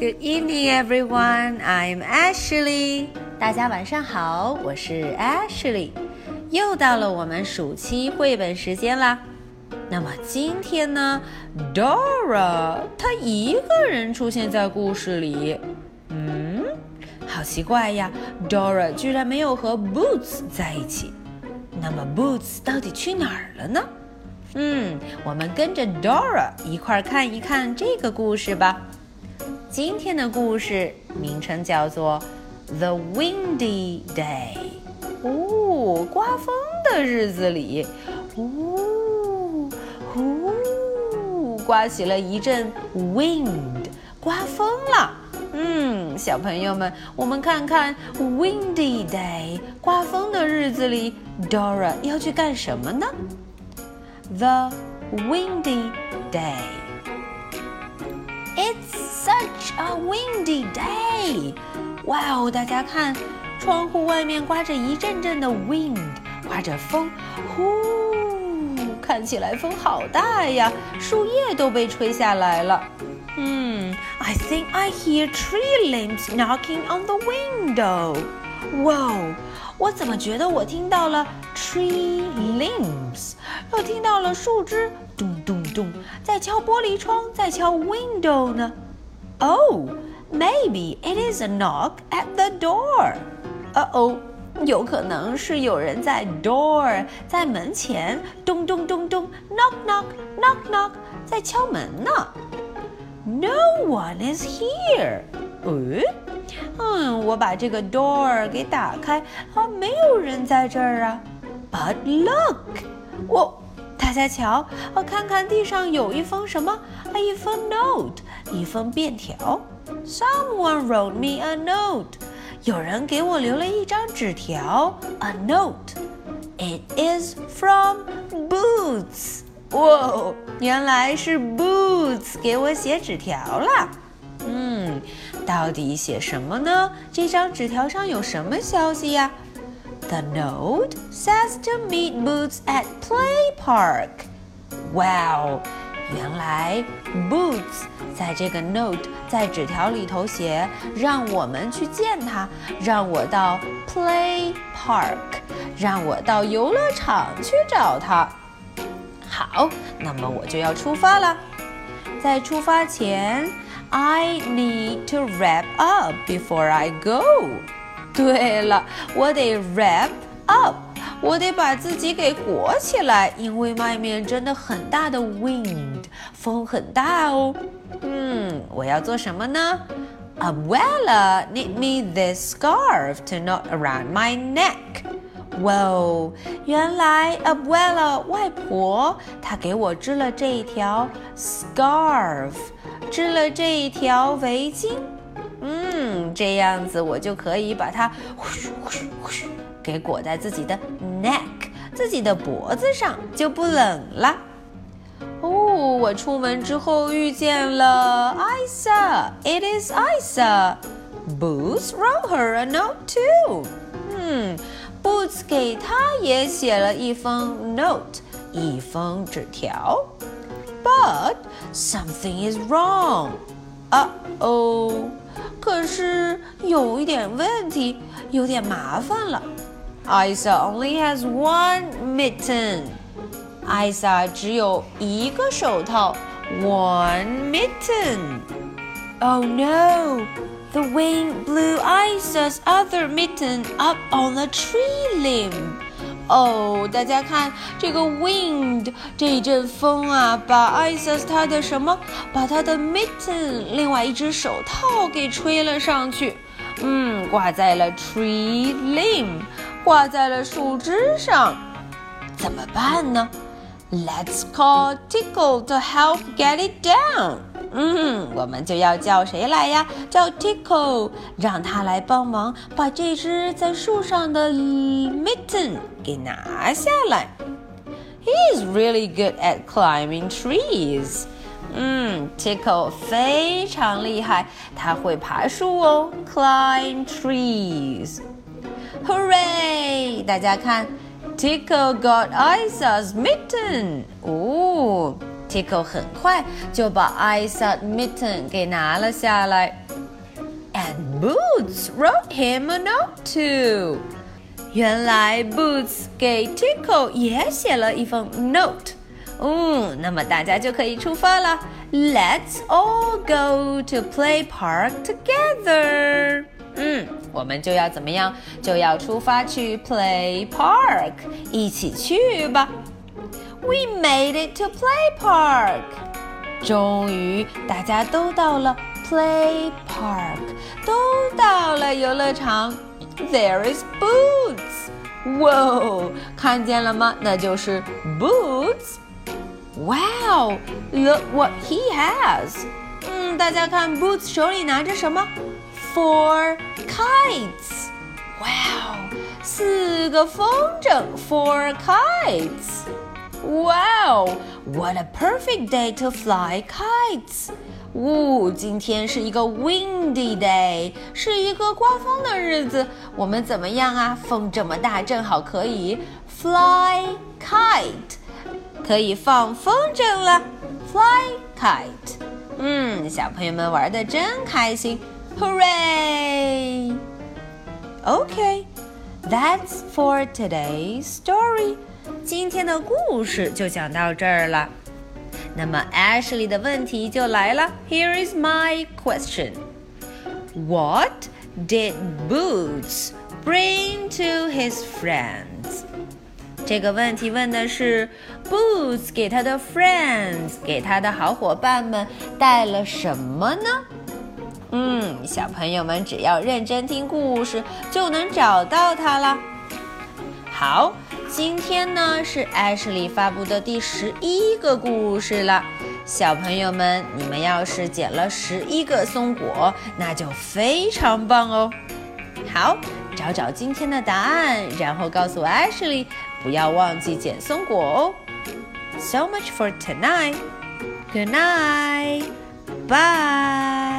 Good evening, everyone. I'm Ashley. 大家晚上好，我是 Ashley。又到了我们暑期绘本时间啦。那么今天呢，Dora 她一个人出现在故事里。嗯，好奇怪呀，Dora 居然没有和 Boots 在一起。那么 Boots 到底去哪儿了呢？嗯，我们跟着 Dora 一块儿看一看这个故事吧。今天的故事名称叫做《The Windy Day》。哦，刮风的日子里，呜呼，刮起了一阵 wind，刮风了。嗯，小朋友们，我们看看 Windy Day，刮风的日子里，Dora 要去干什么呢？the windy day. It's such a windy day. 哇哦，大家看，窗户外面刮着一阵阵的 wind，刮着风，呼，看起来风好大呀，树叶都被吹下来了。嗯，I think I hear tree limbs knocking on the window. 哇哦，我怎么觉得我听到了 tree limbs？又听到了树枝咚咚咚在敲玻璃窗，在敲 window 呢。 Oh, maybe it is a knock at the door. 呃哦，有可能是有人在 door 在门前咚咚咚咚 knock knock knock knock 在敲门呢。No one is here. 嗯，嗯，我把这个 door 给打开，啊，没有人在这儿啊。But look，我。大家瞧，我看看地上有一封什么？啊，一封 note， 一封便条。Someone wrote me a note，有人给我留了一张纸条。A note，it is from Boots。哇，原来是 Boots 给我写纸条了。嗯，到底写什么呢？这张纸条上有什么消息呀？The note says to meet Boots at Play Park. Wow， 原来 Boots 在这个 note 在纸条里头写，让我们去见他，让我到 Play Park，让我到游乐场去找他。好，那么我就要出发了。在出发前，I need to wrap up before I go. 对了，我得 wrap up，我得把自己给裹起来，因为外面真的很大的 wind，风很大哦。嗯，我要做什么呢？Abuela knit me this scarf to knot around my neck。哇哦，原来 Abuela 外婆她给我织了这一条 scarf，织了这一条围巾。嗯，这样子我就可以把它呼咻呼咻呼咻 给裹在自己的 neck，自己的脖子上，就不冷了。哦，我出门之后遇见了 Isa，It is Isa。Boots wrote her a note too。嗯，Boots 给她也写了一封 note，一封纸条。But something is wrong。啊哦。可是有一点问题，有点麻烦了。Isa only has one mitten. Isa 只有一个手套，one mitten. Oh no! The wind blew Isa's other mitten up on the tree limb. 哦，大家看这个 wind 这一阵风啊，把 Isa 他的什么，把他的 mitten 另外一只手套给吹了上去，嗯，挂在了 tree limb， 挂在了树枝上，怎么办呢？Let's call Tickle to help get it down。嗯，我们就要叫谁来呀？叫 Tickle，让他来帮忙把这只在树上的 mitten 给拿下来。He is really good at climbing trees。嗯，Tickle 非常厉害，他会爬树哦，climb trees。Hooray！大家看，Tickle got Isa's mitten。哦。 Tico 很快就把 I thought mitten 给拿了下来。And Boots wrote him a note too. 原来 Boots 给 Tico 也写了一封 note。嗯，那么大家就可以出发了。 Let's all go to play park together. 嗯，我们就要怎么样？就要出发去 play park，一起去吧。We made it to play park. 终于，大家都到了 play park，都到了游乐场。There is Boots. Whoa，看见了吗？那就是 Boots。 Wow, look what he has. 嗯，大家看，Boots 手里拿着什么？Four kites. Wow，四个风筝，Four kites. Wow, what a perfect day to fly kites. 呜，今天是一个 windy day，是一个刮风的日子。我们怎么样啊？风这么大，正好可以 fly kite， 可以放风筝了。fly kite，嗯，小朋友们玩的真开心，hooray！Okay，that's for today's story。今天的故事就讲到这儿了。那么 Ashley 的问题就来了。Here is my question. What did Boots bring to his friends? 这个问题问的是 Boots 给他的 friends 给他的好伙伴们带了什么呢？嗯，小朋友们只要认真听故事，就能找到它了。好。今天呢是 Ashley 发布的第十一个故事了，小朋友们，你们要是捡了十一个松果，那就非常棒哦。好，找找今天的答案，然后告诉我 Ashley，不要忘记捡松果哦。So much for tonight. Good night. Bye.